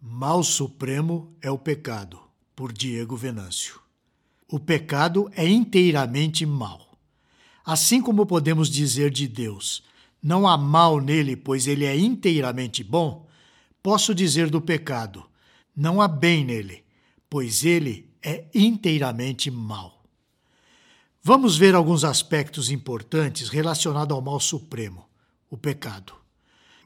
Mal supremo é o pecado, por Diego Venâncio. O pecado é inteiramente mal. Assim como podemos dizer de Deus, não há mal nele, pois ele é inteiramente bom, posso dizer do pecado, não há bem nele, pois ele é inteiramente mal. Vamos ver alguns aspectos importantes relacionados ao mal supremo, o pecado.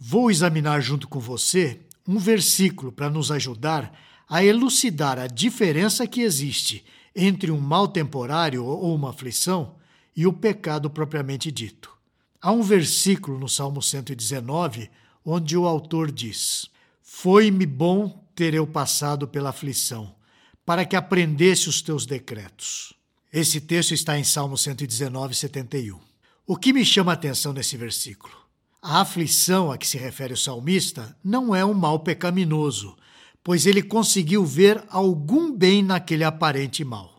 Vou examinar junto com você um versículo para nos ajudar a elucidar a diferença que existe entre um mal temporário ou uma aflição e o pecado propriamente dito. Há um versículo no Salmo 119 onde o autor diz: Foi-me bom ter eu passado pela aflição, para que aprendesse os teus decretos. Esse texto está em Salmo 119, 71. O que me chama a atenção nesse versículo? A aflição a que se refere o salmista não é um mal pecaminoso, pois ele conseguiu ver algum bem naquele aparente mal.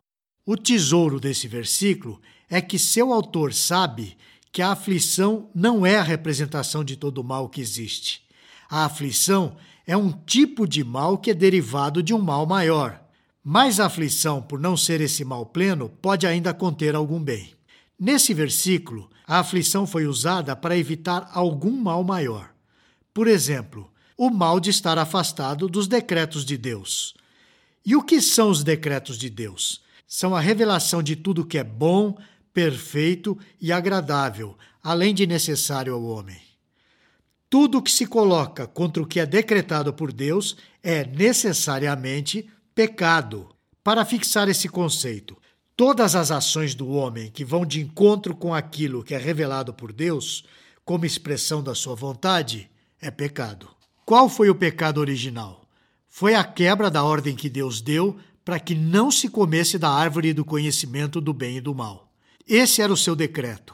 O tesouro desse versículo é que seu autor sabe que a aflição não é a representação de todo o mal que existe. A aflição é um tipo de mal que é derivado de um mal maior. Mas a aflição, por não ser esse mal pleno, pode ainda conter algum bem. Nesse versículo, a aflição foi usada para evitar algum mal maior. Por exemplo, o mal de estar afastado dos decretos de Deus. E o que são os decretos de Deus? São a revelação de tudo que é bom, perfeito e agradável, além de necessário ao homem. Tudo que se coloca contra o que é decretado por Deus é necessariamente pecado. Para fixar esse conceito, Todas as ações do homem que vão de encontro com aquilo que é revelado por Deus, como expressão da sua vontade, é pecado. Qual foi o pecado original? Foi a quebra da ordem que Deus deu para que não se comesse da árvore do conhecimento do bem e do mal. Esse era o seu decreto.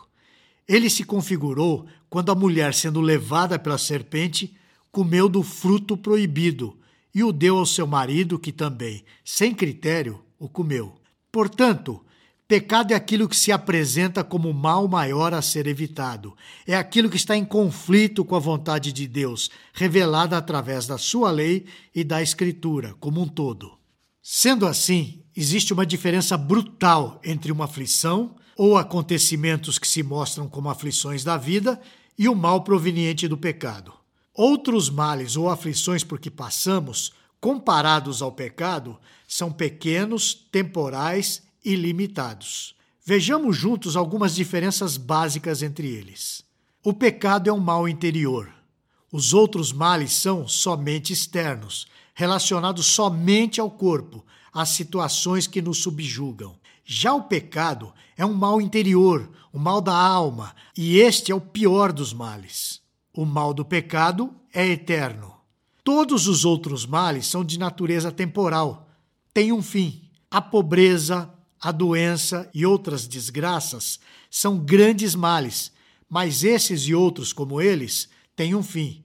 Ele se configurou quando a mulher, sendo levada pela serpente, comeu do fruto proibido e o deu ao seu marido, que também, sem critério, o comeu. Portanto, pecado é aquilo que se apresenta como mal maior a ser evitado. É aquilo que está em conflito com a vontade de Deus, revelada através da sua lei e da Escritura como um todo. Sendo assim, existe uma diferença brutal entre uma aflição ou acontecimentos que se mostram como aflições da vida e o mal proveniente do pecado. Outros males ou aflições por que passamos comparados ao pecado, são pequenos, temporais e limitados. Vejamos juntos algumas diferenças básicas entre eles. O pecado é um mal interior. Os outros males são somente externos, relacionados somente ao corpo, às situações que nos subjugam. Já o pecado é um mal interior, um mal da alma, e este é o pior dos males. O mal do pecado é eterno. Todos os outros males são de natureza temporal, têm um fim. A pobreza, a doença e outras desgraças são grandes males, mas esses e outros como eles têm um fim.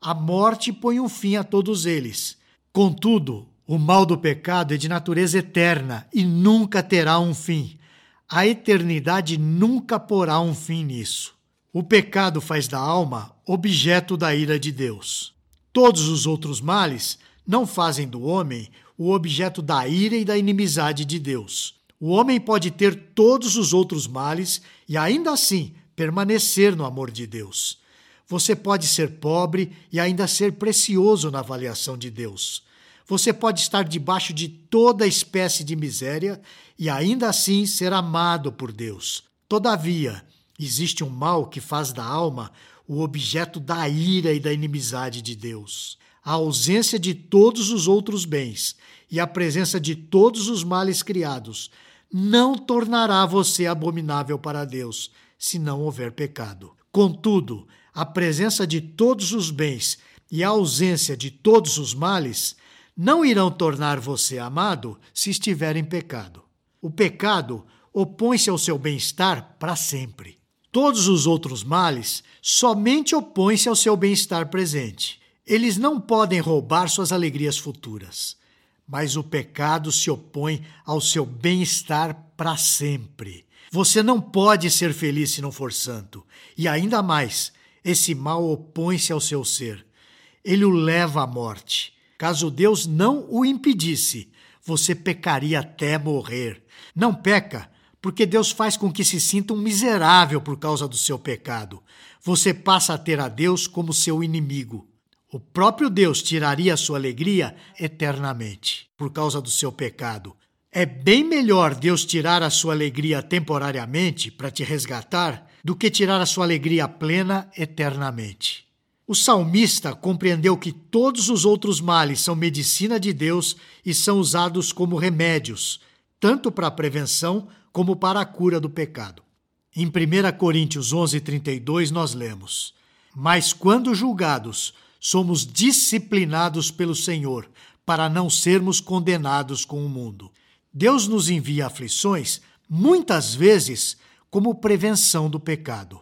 A morte põe um fim a todos eles. Contudo, o mal do pecado é de natureza eterna e nunca terá um fim. A eternidade nunca porá um fim nisso. O pecado faz da alma objeto da ira de Deus. Todos os outros males não fazem do homem o objeto da ira e da inimizade de Deus. O homem pode ter todos os outros males e ainda assim permanecer no amor de Deus. Você pode ser pobre e ainda ser precioso na avaliação de Deus. Você pode estar debaixo de toda espécie de miséria e ainda assim ser amado por Deus. Todavia, existe um mal que faz da alma o objeto da ira e da inimizade de Deus. A ausência de todos os outros bens e a presença de todos os males criados não tornará você abominável para Deus, se não houver pecado. Contudo, a presença de todos os bens e a ausência de todos os males não irão tornar você amado se estiver em pecado. O pecado opõe-se ao seu bem-estar para sempre. Todos os outros males somente opõem-se ao seu bem-estar presente. Eles não podem roubar suas alegrias futuras. Mas o pecado se opõe ao seu bem-estar para sempre. Você não pode ser feliz se não for santo. E ainda mais, esse mal opõe-se ao seu ser. Ele o leva à morte. Caso Deus não o impedisse, você pecaria até morrer. Não peca, porque Deus faz com que se sinta um miserável por causa do seu pecado. Você passa a ter a Deus como seu inimigo. O próprio Deus tiraria a sua alegria eternamente por causa do seu pecado. É bem melhor Deus tirar a sua alegria temporariamente para te resgatar do que tirar a sua alegria plena eternamente. O salmista compreendeu que todos os outros males são medicina de Deus e são usados como remédios, tanto para a prevenção como para a cura do pecado. Em 1 Coríntios 11:32 nós lemos: Mas quando julgados, somos disciplinados pelo Senhor, para não sermos condenados com o mundo. Deus nos envia aflições muitas vezes como prevenção do pecado.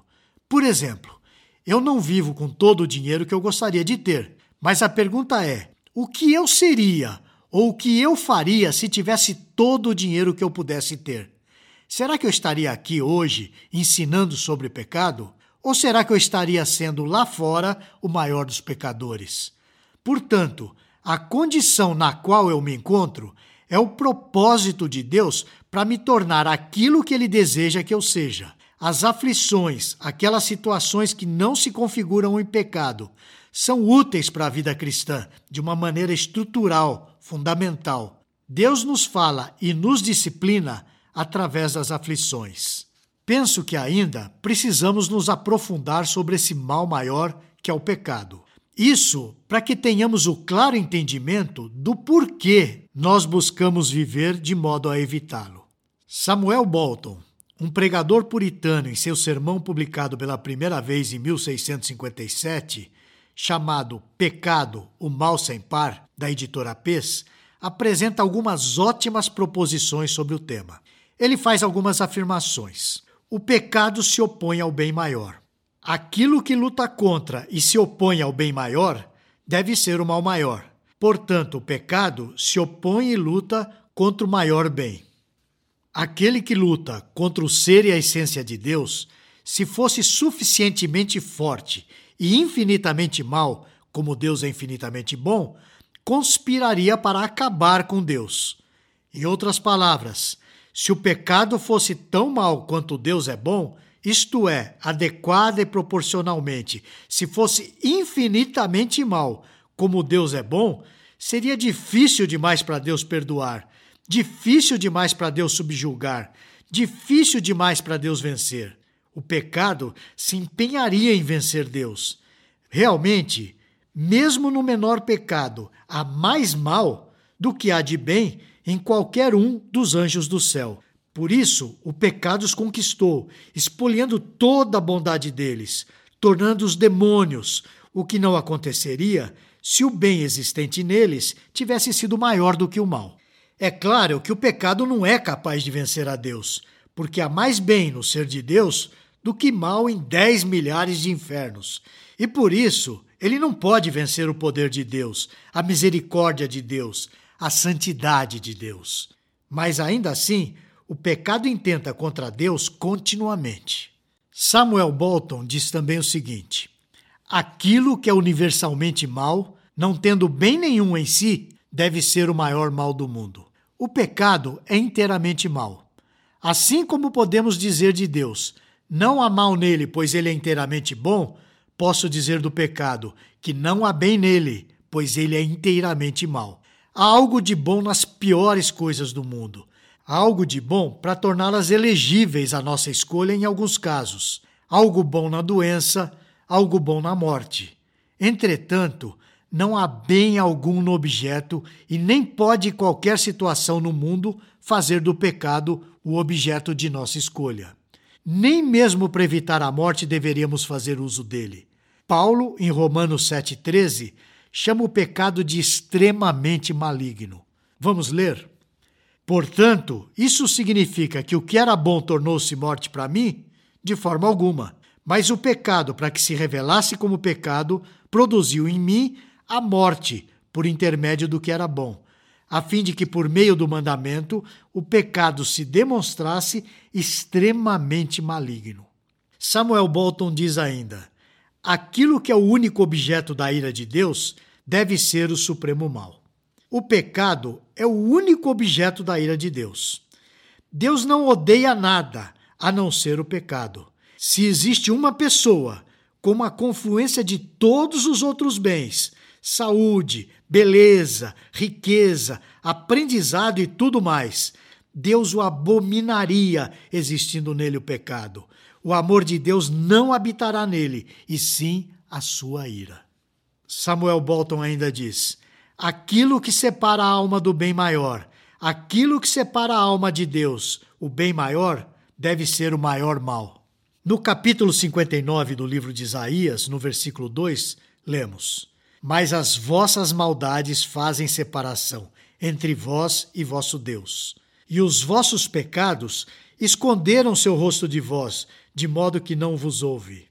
Por exemplo, eu não vivo com todo o dinheiro que eu gostaria de ter, mas a pergunta é: o que eu seria ou o que eu faria se tivesse todo o dinheiro que eu pudesse ter? Será que eu estaria aqui hoje ensinando sobre pecado? Ou será que eu estaria sendo lá fora o maior dos pecadores? Portanto, a condição na qual eu me encontro é o propósito de Deus para me tornar aquilo que Ele deseja que eu seja. As aflições, aquelas situações que não se configuram em pecado, são úteis para a vida cristã de uma maneira estrutural, fundamental. Deus nos fala e nos disciplina através das aflições. Penso que ainda precisamos nos aprofundar sobre esse mal maior que é o pecado. Isso para que tenhamos o claro entendimento do porquê nós buscamos viver de modo a evitá-lo. Samuel Bolton, um pregador puritano em seu sermão publicado pela primeira vez em 1657, chamado Pecado, o Mal Sem Par, da editora Pes, apresenta algumas ótimas proposições sobre o tema. Ele faz algumas afirmações. O pecado se opõe ao bem maior. Aquilo que luta contra e se opõe ao bem maior deve ser o mal maior. Portanto, o pecado se opõe e luta contra o maior bem. Aquele que luta contra o ser e a essência de Deus, se fosse suficientemente forte e infinitamente mal, como Deus é infinitamente bom, conspiraria para acabar com Deus. Em outras palavras, se o pecado fosse tão mal quanto Deus é bom, isto é, adequada e proporcionalmente, se fosse infinitamente mal como Deus é bom, seria difícil demais para Deus perdoar Difícil demais para Deus subjugar, difícil demais para Deus vencer. O pecado se empenharia em vencer Deus. Realmente, mesmo no menor pecado, há mais mal do que há de bem em qualquer um dos anjos do céu. Por isso, o pecado os conquistou, espoliando toda a bondade deles, tornando-os demônios, o que não aconteceria se o bem existente neles tivesse sido maior do que o mal. É claro que o pecado não é capaz de vencer a Deus, porque há mais bem no ser de Deus do que mal em dez milhares de infernos. E por isso, ele não pode vencer o poder de Deus, a misericórdia de Deus, a santidade de Deus. Mas ainda assim, o pecado intenta contra Deus continuamente. Samuel Bolton diz também o seguinte: aquilo que é universalmente mal, não tendo bem nenhum em si, deve ser o maior mal do mundo. O pecado é inteiramente mal. Assim como podemos dizer de Deus, não há mal nele, pois ele é inteiramente bom, posso dizer do pecado, que não há bem nele, pois ele é inteiramente mal. Há algo de bom nas piores coisas do mundo. Há algo de bom para torná-las elegíveis à nossa escolha em alguns casos. Algo bom na doença, algo bom na morte. Entretanto, não há bem algum no objeto e nem pode qualquer situação no mundo fazer do pecado o objeto de nossa escolha. Nem mesmo para evitar a morte deveríamos fazer uso dele. Paulo, em Romanos 7,13, chama o pecado de extremamente maligno. Vamos ler? Portanto, isso significa que o que era bom tornou-se morte para mim? De forma alguma. Mas o pecado, para que se revelasse como pecado, produziu em mim a morte por intermédio do que era bom, a fim de que, por meio do mandamento, o pecado se demonstrasse extremamente maligno. Samuel Bolton diz ainda: aquilo que é o único objeto da ira de Deus deve ser o supremo mal. O pecado é o único objeto da ira de Deus. Deus não odeia nada a não ser o pecado. Se existe uma pessoa com uma confluência de todos os outros bens, saúde, beleza, riqueza, aprendizado e tudo mais, Deus o abominaria existindo nele o pecado. O amor de Deus não habitará nele, e sim a sua ira. Samuel Bolton ainda diz: aquilo que separa a alma do bem maior, aquilo que separa a alma de Deus, o bem maior, deve ser o maior mal. No capítulo 59 do livro de Isaías, no versículo 2, lemos: Mas as vossas maldades fazem separação entre vós e vosso Deus, e os vossos pecados esconderam seu rosto de vós, de modo que não vos ouve.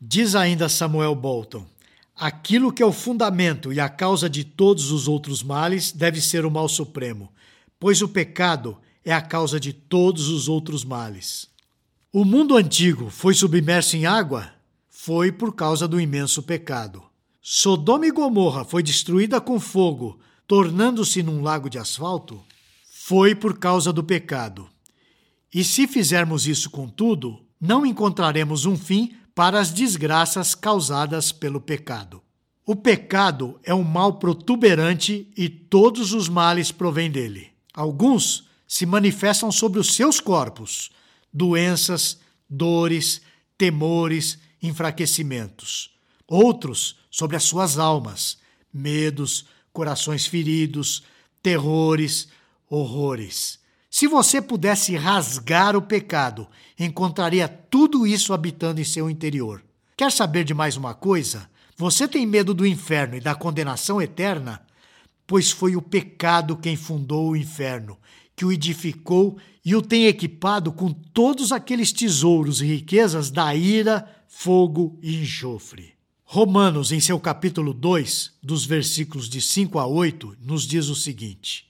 Diz ainda Samuel Bolton: Aquilo que é o fundamento e a causa de todos os outros males deve ser o mal supremo, pois o pecado é a causa de todos os outros males. O mundo antigo foi submerso em água? Foi por causa do imenso pecado. Sodoma e Gomorra foi destruída com fogo, tornando-se num lago de asfalto? Foi por causa do pecado. E se fizermos isso com tudo, não encontraremos um fim para as desgraças causadas pelo pecado. O pecado é um mal protuberante e todos os males provêm dele. Alguns se manifestam sobre os seus corpos: doenças, dores, temores, enfraquecimentos. Outros sobre as suas almas: medos, corações feridos, terrores, horrores. Se você pudesse rasgar o pecado, encontraria tudo isso habitando em seu interior. Quer saber de mais uma coisa? Você tem medo do inferno e da condenação eterna? Pois foi o pecado quem fundou o inferno, que o edificou e o tem equipado com todos aqueles tesouros e riquezas da ira, fogo e enxofre. Romanos, em seu capítulo 2, dos versículos de 5 a 8, nos diz o seguinte: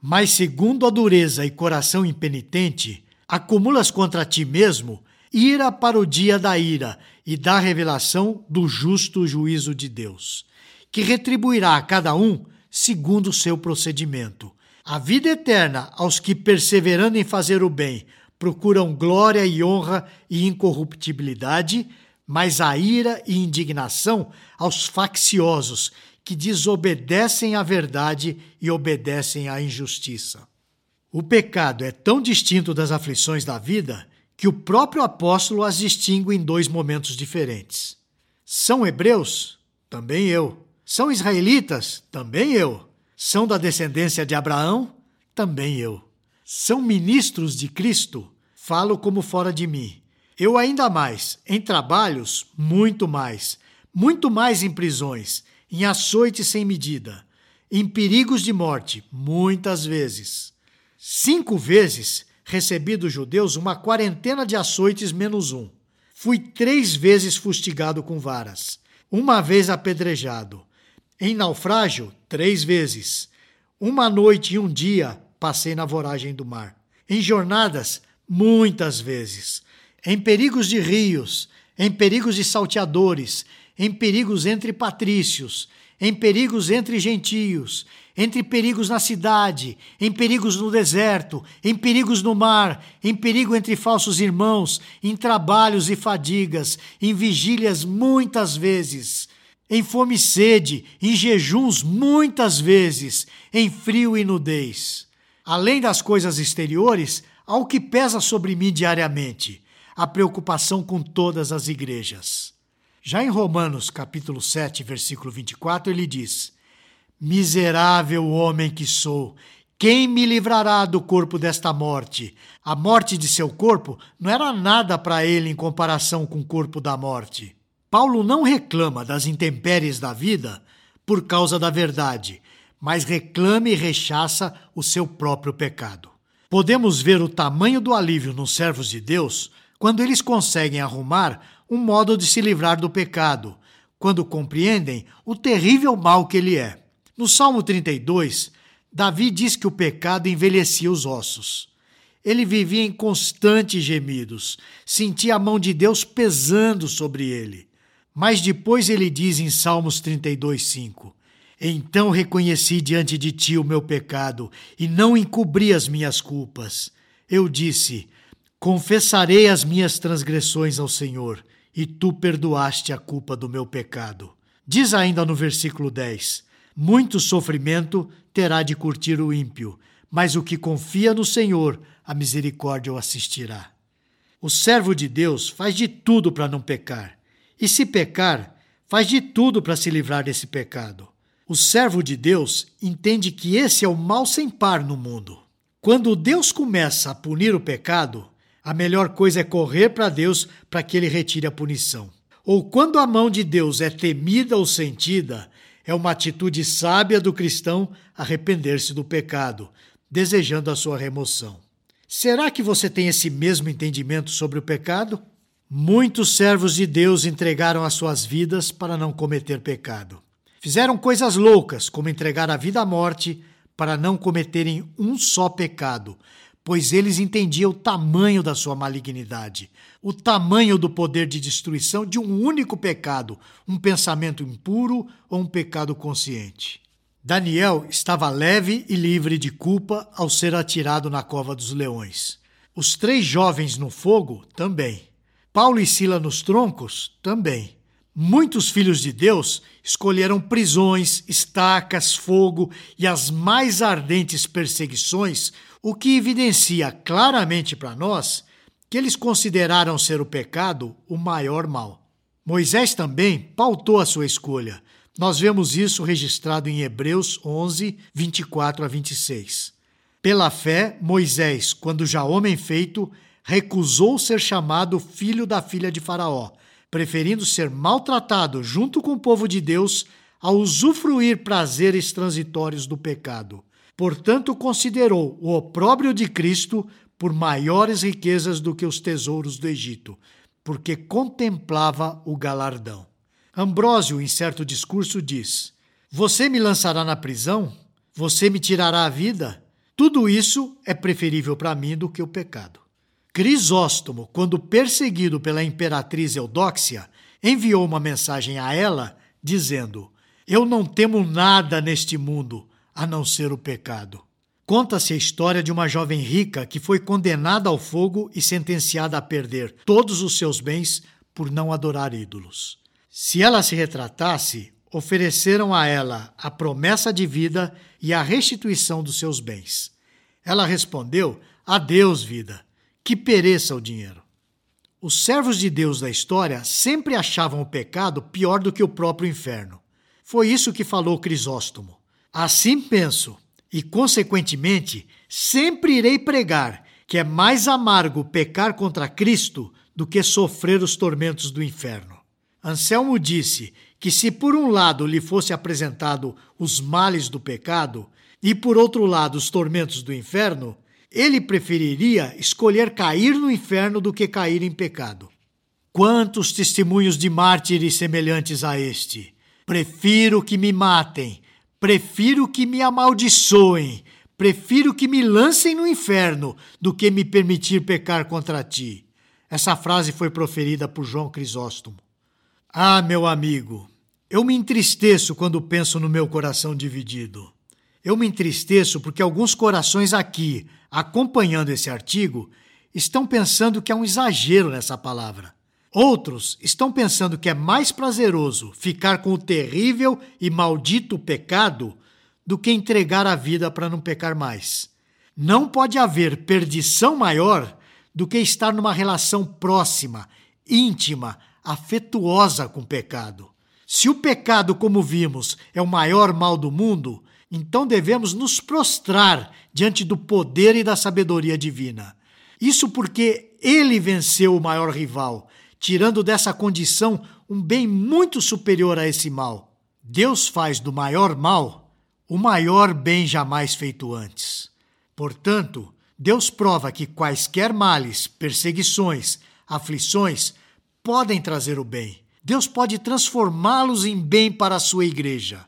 mas segundo a dureza e coração impenitente, acumulas contra ti mesmo ira para o dia da ira e da revelação do justo juízo de Deus, que retribuirá a cada um segundo o seu procedimento. A vida eterna aos que, perseverando em fazer o bem, procuram glória e honra e incorruptibilidade, mas a ira e indignação aos facciosos que desobedecem à verdade e obedecem à injustiça. O pecado é tão distinto das aflições da vida que o próprio apóstolo as distingue em dois momentos diferentes. São hebreus? Também eu. São israelitas? Também eu. São da descendência de Abraão? Também eu. São ministros de Cristo? Falo como fora de mim. Eu ainda mais, em trabalhos, muito mais, muito mais em prisões, em açoite sem medida, em perigos de morte, muitas vezes. Cinco vezes recebi dos judeus uma quarentena de açoites menos um. Fui três vezes fustigado com varas, uma vez apedrejado. Em naufrágio, três vezes. Uma noite e um dia passei na voragem do mar. Em jornadas, muitas vezes. Em perigos de rios, em perigos de salteadores, em perigos entre patrícios, em perigos entre gentios, entre perigos na cidade, em perigos no deserto, em perigos no mar, em perigo entre falsos irmãos, em trabalhos e fadigas, em vigílias muitas vezes, em fome e sede, em jejuns muitas vezes, em frio e nudez. Além das coisas exteriores, há o que pesa sobre mim diariamente: a preocupação com todas as igrejas. Já em Romanos, capítulo 7, versículo 24, ele diz: Miserável homem que sou, quem me livrará do corpo desta morte? A morte de seu corpo não era nada para ele em comparação com o corpo da morte. Paulo não reclama das intempéries da vida por causa da verdade, mas reclama e rechaça o seu próprio pecado. Podemos ver o tamanho do alívio nos servos de Deus quando eles conseguem arrumar um modo de se livrar do pecado, quando compreendem o terrível mal que ele é. No Salmo 32, Davi diz que o pecado envelhecia os ossos. Ele vivia em constantes gemidos, sentia a mão de Deus pesando sobre ele. Mas depois ele diz em Salmos 32, 5: Então reconheci diante de ti o meu pecado e não encobri as minhas culpas. Eu disse: Confessarei as minhas transgressões ao Senhor, e tu perdoaste a culpa do meu pecado. Diz ainda no versículo 10: Muito sofrimento terá de curtir o ímpio, mas o que confia no Senhor, a misericórdia o assistirá. O servo de Deus faz de tudo para não pecar, e se pecar, faz de tudo para se livrar desse pecado. O servo de Deus entende que esse é o mal sem par no mundo. Quando Deus começa a punir o pecado, a melhor coisa é correr para Deus para que ele retire a punição. Ou quando a mão de Deus é temida ou sentida, é uma atitude sábia do cristão arrepender-se do pecado, desejando a sua remoção. Será que você tem esse mesmo entendimento sobre o pecado? Muitos servos de Deus entregaram as suas vidas para não cometer pecado. Fizeram coisas loucas, como entregar a vida à morte, para não cometerem um só pecado, pois eles entendiam o tamanho da sua malignidade, o tamanho do poder de destruição de um único pecado, um pensamento impuro ou um pecado consciente. Daniel estava leve e livre de culpa ao ser atirado na cova dos leões. Os três jovens no fogo também. Paulo e Sila nos troncos também. Muitos filhos de Deus escolheram prisões, estacas, fogo e as mais ardentes perseguições, o que evidencia claramente para nós que eles consideraram ser o pecado o maior mal. Moisés também pautou a sua escolha. Nós vemos isso registrado em Hebreus 11, 24 a 26. Pela fé, Moisés, quando já homem feito, recusou ser chamado filho da filha de Faraó preferindo ser maltratado junto com o povo de Deus a usufruir prazeres transitórios do pecado. Portanto, considerou o opróbrio de Cristo por maiores riquezas do que os tesouros do Egito, porque contemplava o galardão. Ambrósio, em certo discurso, diz: Você me lançará na prisão? Você me tirará a vida? Tudo isso é preferível para mim do que o pecado. Crisóstomo, quando perseguido pela imperatriz Eudóxia, enviou uma mensagem a ela dizendo: Eu não temo nada neste mundo a não ser o pecado. Conta-se a história de uma jovem rica que foi condenada ao fogo e sentenciada a perder todos os seus bens por não adorar ídolos. Se ela se retratasse, ofereceram a ela a promessa de vida e a restituição dos seus bens. Ela respondeu: Adeus, vida que pereça o dinheiro. Os servos de Deus da história sempre achavam o pecado pior do que o próprio inferno. Foi isso que falou Crisóstomo. Assim penso, e consequentemente sempre irei pregar que é mais amargo pecar contra Cristo do que sofrer os tormentos do inferno. Anselmo disse que se por um lado lhe fosse apresentado os males do pecado e por outro lado os tormentos do inferno, ele preferiria escolher cair no inferno do que cair em pecado. Quantos testemunhos de mártires semelhantes a este! Prefiro que me matem, prefiro que me amaldiçoem, prefiro que me lancem no inferno do que me permitir pecar contra ti. Essa frase foi proferida por João Crisóstomo. Ah, meu amigo, eu me entristeço quando penso no meu coração dividido. Eu me entristeço porque alguns corações aqui, acompanhando esse artigo, estão pensando que é um exagero nessa palavra. Outros estão pensando que é mais prazeroso ficar com o terrível e maldito pecado do que entregar a vida para não pecar mais. Não pode haver perdição maior do que estar numa relação próxima, íntima, afetuosa com o pecado. Se o pecado, como vimos, é o maior mal do mundo, então devemos nos prostrar diante do poder e da sabedoria divina. Isso porque ele venceu o maior rival, tirando dessa condição um bem muito superior a esse mal. Deus faz do maior mal o maior bem jamais feito antes. Portanto, Deus prova que quaisquer males, perseguições, aflições podem trazer o bem. Deus pode transformá-los em bem para a sua igreja.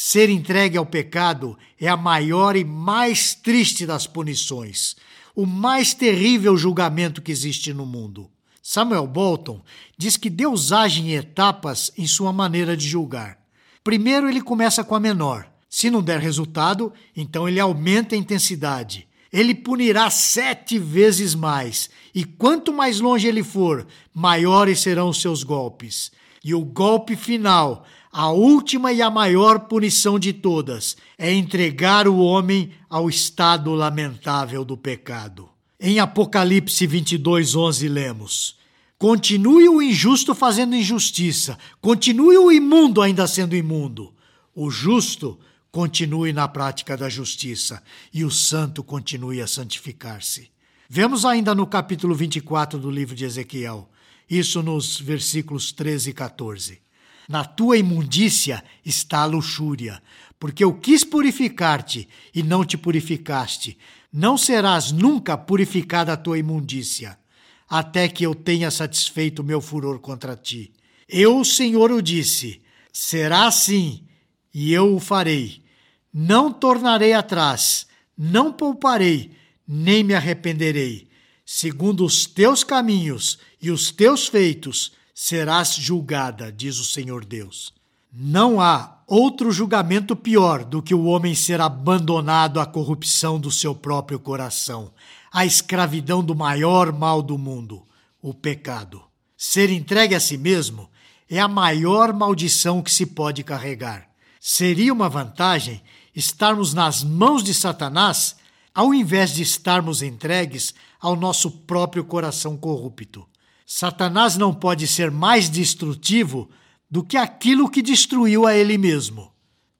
Ser entregue ao pecado é a maior e mais triste das punições, o mais terrível julgamento que existe no mundo. Samuel Bolton diz que Deus age em etapas em sua maneira de julgar. Primeiro ele começa com a menor. Se não der resultado, então ele aumenta a intensidade. Ele punirá sete vezes mais, e quanto mais longe ele for, maiores serão os seus golpes. E o golpe final, a última e a maior punição de todas, é entregar o homem ao estado lamentável do pecado. Em Apocalipse 22, 11, lemos: Continue o injusto fazendo injustiça, continue o imundo ainda sendo imundo. O justo continue na prática da justiça e o santo continue a santificar-se. Vemos ainda no capítulo 24 do livro de Ezequiel, isso nos versículos 13 e 14. Na tua imundícia está a luxúria, porque eu quis purificar-te e não te purificaste. Não serás nunca purificada a tua imundícia, até que eu tenha satisfeito o meu furor contra ti. Eu, o Senhor, o disse: será assim e eu o farei. Não tornarei atrás, não pouparei, nem me arrependerei. Segundo os teus caminhos e os teus feitos serás julgada, diz o Senhor Deus. Não há outro julgamento pior do que o homem ser abandonado à corrupção do seu próprio coração, à escravidão do maior mal do mundo, o pecado. Ser entregue a si mesmo é a maior maldição que se pode carregar. Seria uma vantagem estarmos nas mãos de Satanás ao invés de estarmos entregues ao nosso próprio coração corrupto. Satanás não pode ser mais destrutivo do que aquilo que destruiu a ele mesmo.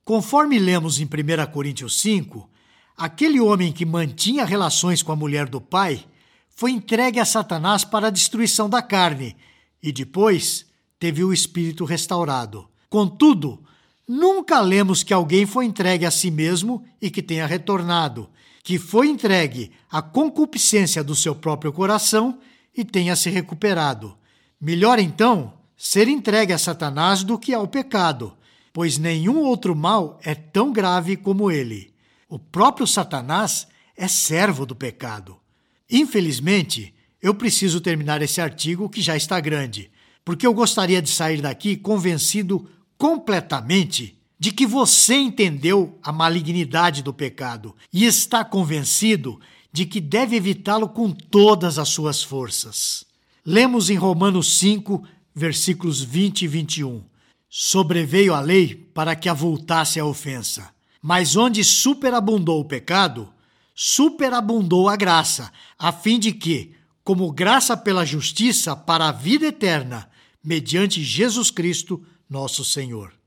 Conforme lemos em 1 Coríntios 5, aquele homem que mantinha relações com a mulher do pai foi entregue a Satanás para a destruição da carne e depois teve o espírito restaurado. Contudo, Nunca lemos que alguém foi entregue a si mesmo e que tenha retornado, que foi entregue à concupiscência do seu próprio coração e tenha se recuperado. Melhor então ser entregue a Satanás do que ao pecado, pois nenhum outro mal é tão grave como ele. O próprio Satanás é servo do pecado. Infelizmente, eu preciso terminar esse artigo que já está grande, porque eu gostaria de sair daqui convencido completamente de que você entendeu a malignidade do pecado e está convencido de que deve evitá-lo com todas as suas forças. Lemos em Romanos 5, versículos 20 e 21. Sobreveio a lei para que avultasse a ofensa, mas onde superabundou o pecado, superabundou a graça, a fim de que, como graça pela justiça para a vida eterna, mediante Jesus Cristo, nosso Senhor.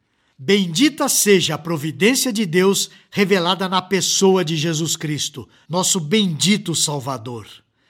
Bendita seja a providência de Deus revelada na pessoa de Jesus Cristo, nosso bendito Salvador.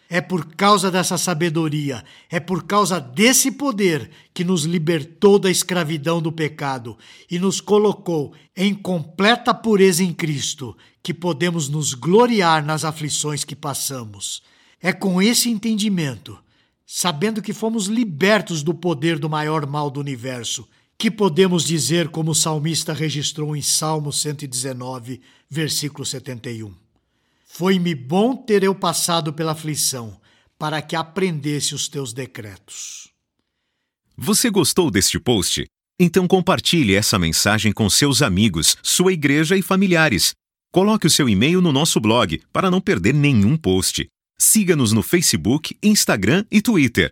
É por causa dessa sabedoria, é por causa desse poder que nos libertou da escravidão do pecado e nos colocou em completa pureza em Cristo, que podemos nos gloriar nas aflições que passamos. É com esse entendimento, sabendo que fomos libertos do poder do maior mal do universo, que podemos dizer, como o salmista registrou em Salmo 119, versículo 71. Foi-me bom ter eu passado pela aflição, para que aprendesse os teus decretos. Você gostou deste post? Então compartilhe essa mensagem com seus amigos, sua igreja e familiares. Coloque o seu e-mail no nosso blog para não perder nenhum post. Siga-nos no Facebook, Instagram e Twitter.